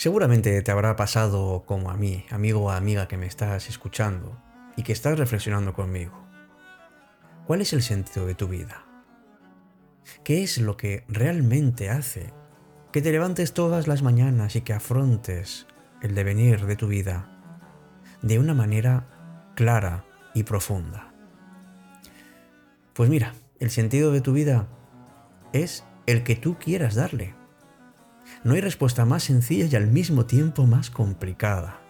Seguramente te habrá pasado como a mí, amigo o amiga que me estás escuchando y que estás reflexionando conmigo. ¿Cuál es el sentido de tu vida? ¿Qué es lo que realmente hace que te levantes todas las mañanas y que afrontes el devenir de tu vida de una manera clara y profunda? Pues mira, el sentido de tu vida es el que tú quieras darle. No hay respuesta más sencilla y al mismo tiempo más complicada.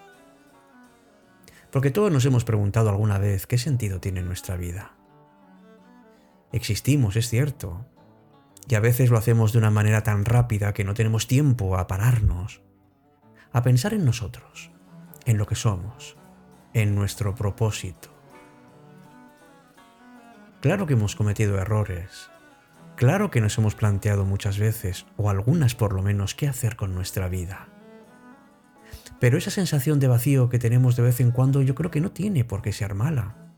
Porque todos nos hemos preguntado alguna vez qué sentido tiene nuestra vida. Existimos, es cierto, y a veces lo hacemos de una manera tan rápida que no tenemos tiempo a pararnos, a pensar en nosotros, en lo que somos, en nuestro propósito. Claro que hemos cometido errores, claro que nos hemos planteado muchas veces, o algunas por lo menos, qué hacer con nuestra vida. Pero esa sensación de vacío que tenemos de vez en cuando yo creo que no tiene por qué ser mala.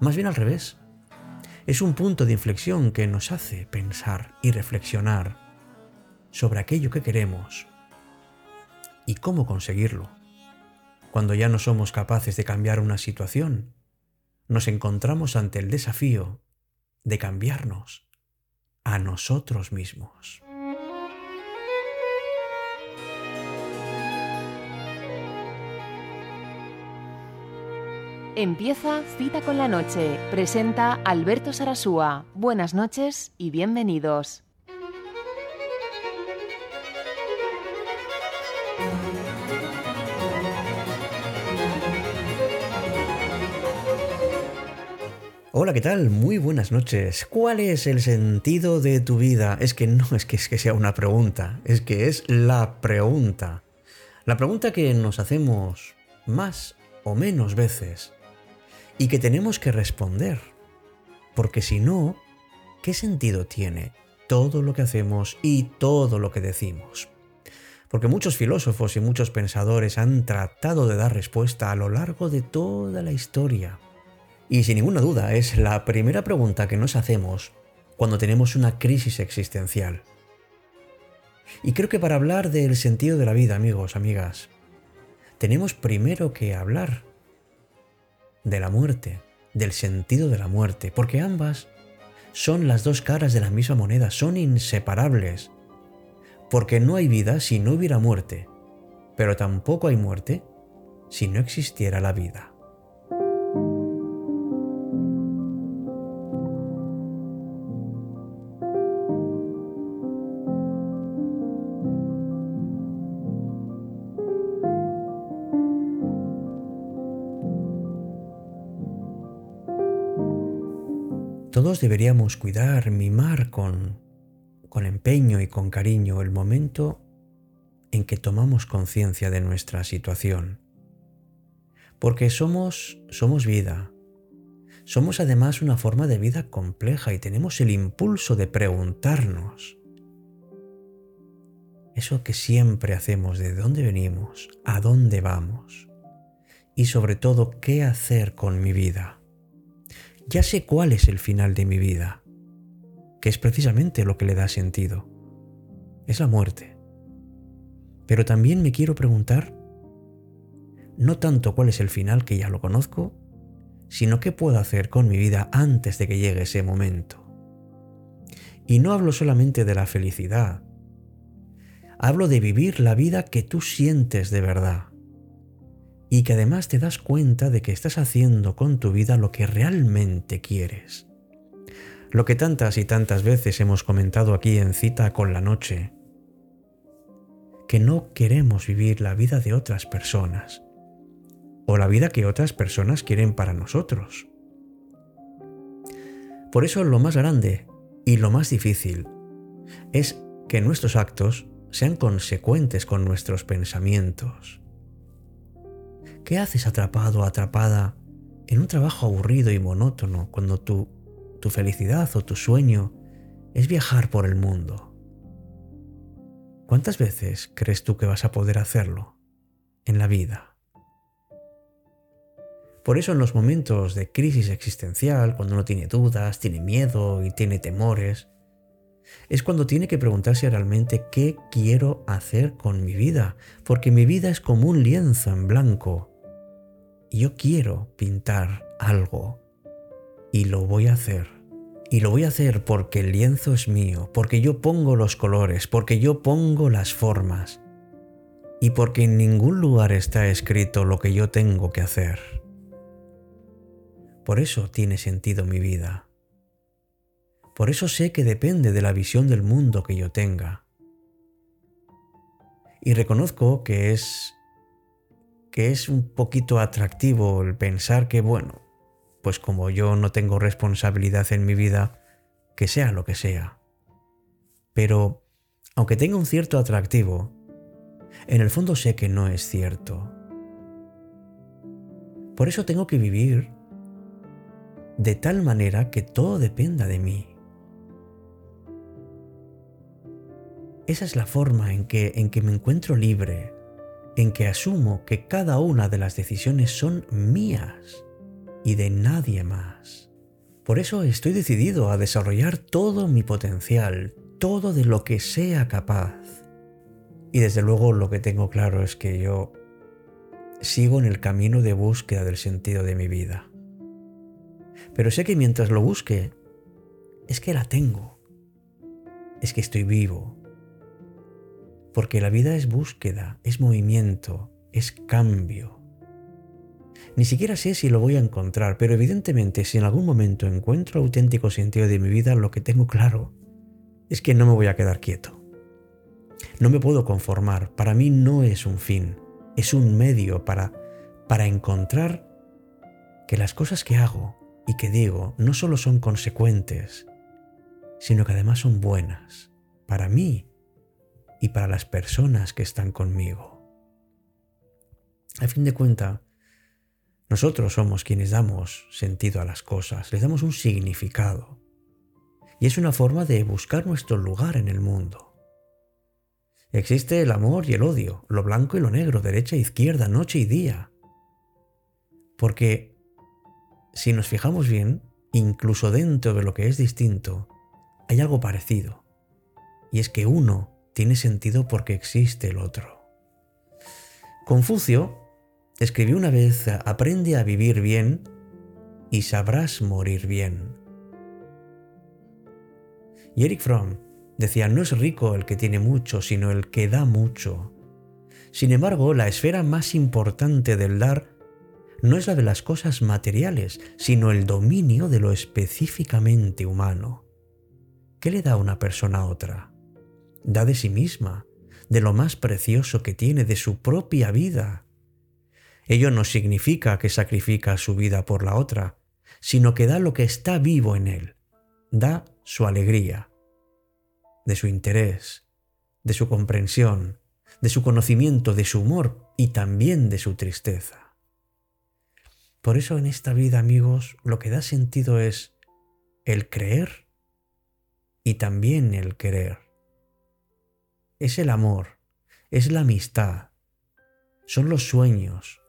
Más bien al revés. Es un punto de inflexión que nos hace pensar y reflexionar sobre aquello que queremos y cómo conseguirlo. Cuando ya no somos capaces de cambiar una situación, nos encontramos ante el desafío de cambiarnos a nosotros mismos. Empieza Cita con la Noche. Presenta Alberto Sarasúa. Buenas noches y bienvenidos. Hola, ¿qué tal? Muy buenas noches. ¿Cuál es el sentido de tu vida? Es que no es que, es que sea una pregunta, es que es la pregunta. La pregunta que nos hacemos más o menos veces y que tenemos que responder. Porque si no, ¿qué sentido tiene todo lo que hacemos y todo lo que decimos? Porque muchos filósofos y muchos pensadores han tratado de dar respuesta a lo largo de toda la historia. Y sin ninguna duda es la primera pregunta que nos hacemos cuando tenemos una crisis existencial. Y creo que para hablar del sentido de la vida, amigos, amigas, tenemos primero que hablar de la muerte, del sentido de la muerte, porque ambas son las dos caras de la misma moneda, son inseparables. Porque no hay vida si no hubiera muerte, pero tampoco hay muerte si no existiera la vida. Todos deberíamos cuidar, mimar con, con empeño y con cariño el momento en que tomamos conciencia de nuestra situación. Porque somos, somos vida. Somos además una forma de vida compleja y tenemos el impulso de preguntarnos. Eso que siempre hacemos, de dónde venimos, a dónde vamos y sobre todo qué hacer con mi vida ya sé cuál es el final de mi vida, que es precisamente lo que le da sentido. Es la muerte. Pero también me quiero preguntar, no tanto cuál es el final, que ya lo conozco, sino qué puedo hacer con mi vida antes de que llegue ese momento. Y no hablo solamente de la felicidad, hablo de vivir la vida que tú sientes de verdad y que además te das cuenta de que estás haciendo con tu vida lo que realmente quieres. Lo que tantas y tantas veces hemos comentado aquí en cita con la noche, que no queremos vivir la vida de otras personas o la vida que otras personas quieren para nosotros. Por eso lo más grande y lo más difícil es que nuestros actos sean consecuentes con nuestros pensamientos. ¿Qué haces atrapado o atrapada en un trabajo aburrido y monótono cuando tu, tu felicidad o tu sueño es viajar por el mundo? ¿Cuántas veces crees tú que vas a poder hacerlo en la vida? Por eso en los momentos de crisis existencial, cuando uno tiene dudas, tiene miedo y tiene temores, es cuando tiene que preguntarse realmente qué quiero hacer con mi vida, porque mi vida es como un lienzo en blanco. Yo quiero pintar algo y lo voy a hacer. Y lo voy a hacer porque el lienzo es mío, porque yo pongo los colores, porque yo pongo las formas y porque en ningún lugar está escrito lo que yo tengo que hacer. Por eso tiene sentido mi vida. Por eso sé que depende de la visión del mundo que yo tenga. Y reconozco que es que es un poquito atractivo el pensar que bueno, pues como yo no tengo responsabilidad en mi vida, que sea lo que sea. Pero aunque tenga un cierto atractivo, en el fondo sé que no es cierto. Por eso tengo que vivir de tal manera que todo dependa de mí. Esa es la forma en que, en que me encuentro libre, en que asumo que cada una de las decisiones son mías y de nadie más. Por eso estoy decidido a desarrollar todo mi potencial, todo de lo que sea capaz. Y desde luego lo que tengo claro es que yo sigo en el camino de búsqueda del sentido de mi vida. Pero sé que mientras lo busque, es que la tengo. Es que estoy vivo. Porque la vida es búsqueda, es movimiento, es cambio. Ni siquiera sé si lo voy a encontrar, pero evidentemente si en algún momento encuentro auténtico sentido de mi vida, lo que tengo claro es que no me voy a quedar quieto. No me puedo conformar. Para mí no es un fin, es un medio para, para encontrar que las cosas que hago y que digo no solo son consecuentes, sino que además son buenas para mí y para las personas que están conmigo. A fin de cuentas, nosotros somos quienes damos sentido a las cosas, les damos un significado. Y es una forma de buscar nuestro lugar en el mundo. Existe el amor y el odio, lo blanco y lo negro, derecha e izquierda, noche y día. Porque si nos fijamos bien, incluso dentro de lo que es distinto, hay algo parecido. Y es que uno tiene sentido porque existe el otro. Confucio escribió una vez, aprende a vivir bien y sabrás morir bien. Y Eric Fromm decía, no es rico el que tiene mucho, sino el que da mucho. Sin embargo, la esfera más importante del dar no es la de las cosas materiales, sino el dominio de lo específicamente humano. ¿Qué le da una persona a otra? Da de sí misma, de lo más precioso que tiene, de su propia vida. Ello no significa que sacrifica su vida por la otra, sino que da lo que está vivo en él, da su alegría, de su interés, de su comprensión, de su conocimiento, de su humor y también de su tristeza. Por eso en esta vida, amigos, lo que da sentido es el creer y también el querer. Es el amor, es la amistad, son los sueños,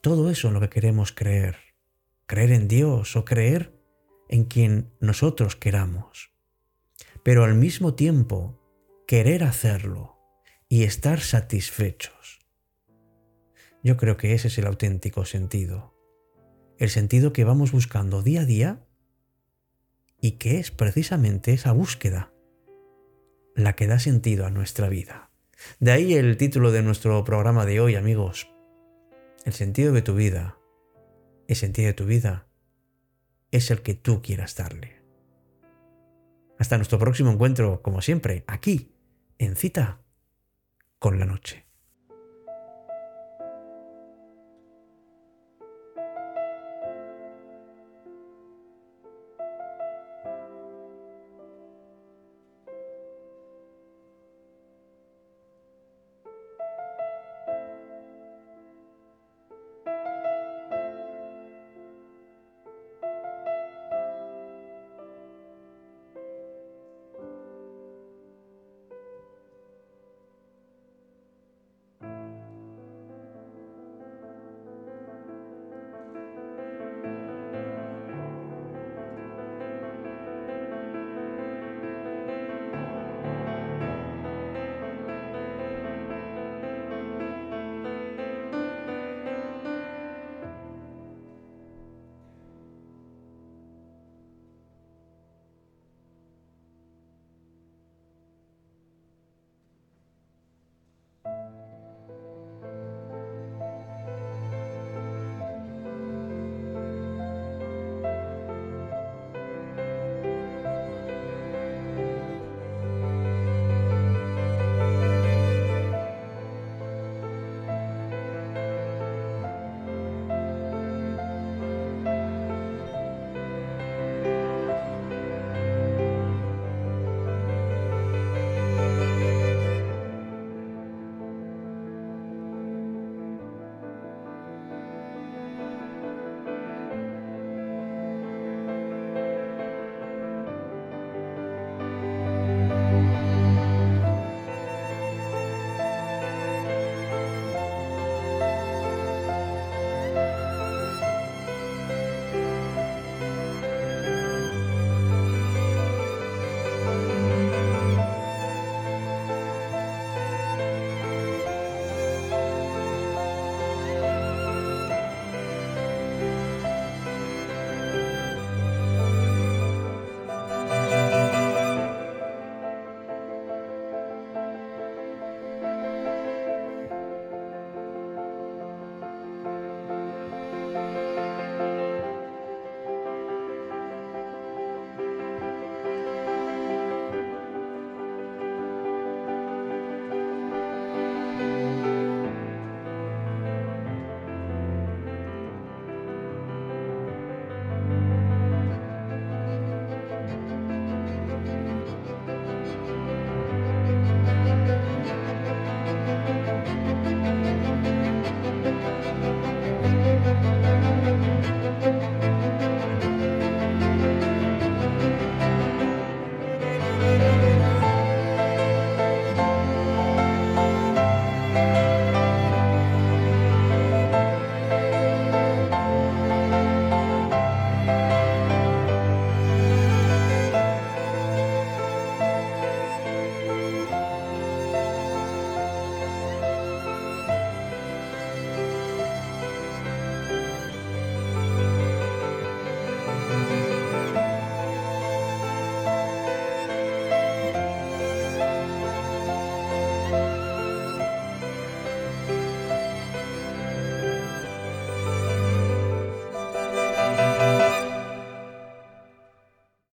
todo eso en lo que queremos creer. Creer en Dios o creer en quien nosotros queramos. Pero al mismo tiempo, querer hacerlo y estar satisfechos. Yo creo que ese es el auténtico sentido. El sentido que vamos buscando día a día y que es precisamente esa búsqueda la que da sentido a nuestra vida. De ahí el título de nuestro programa de hoy, amigos, el sentido de tu vida, el sentido de tu vida, es el que tú quieras darle. Hasta nuestro próximo encuentro, como siempre, aquí, en cita con la noche.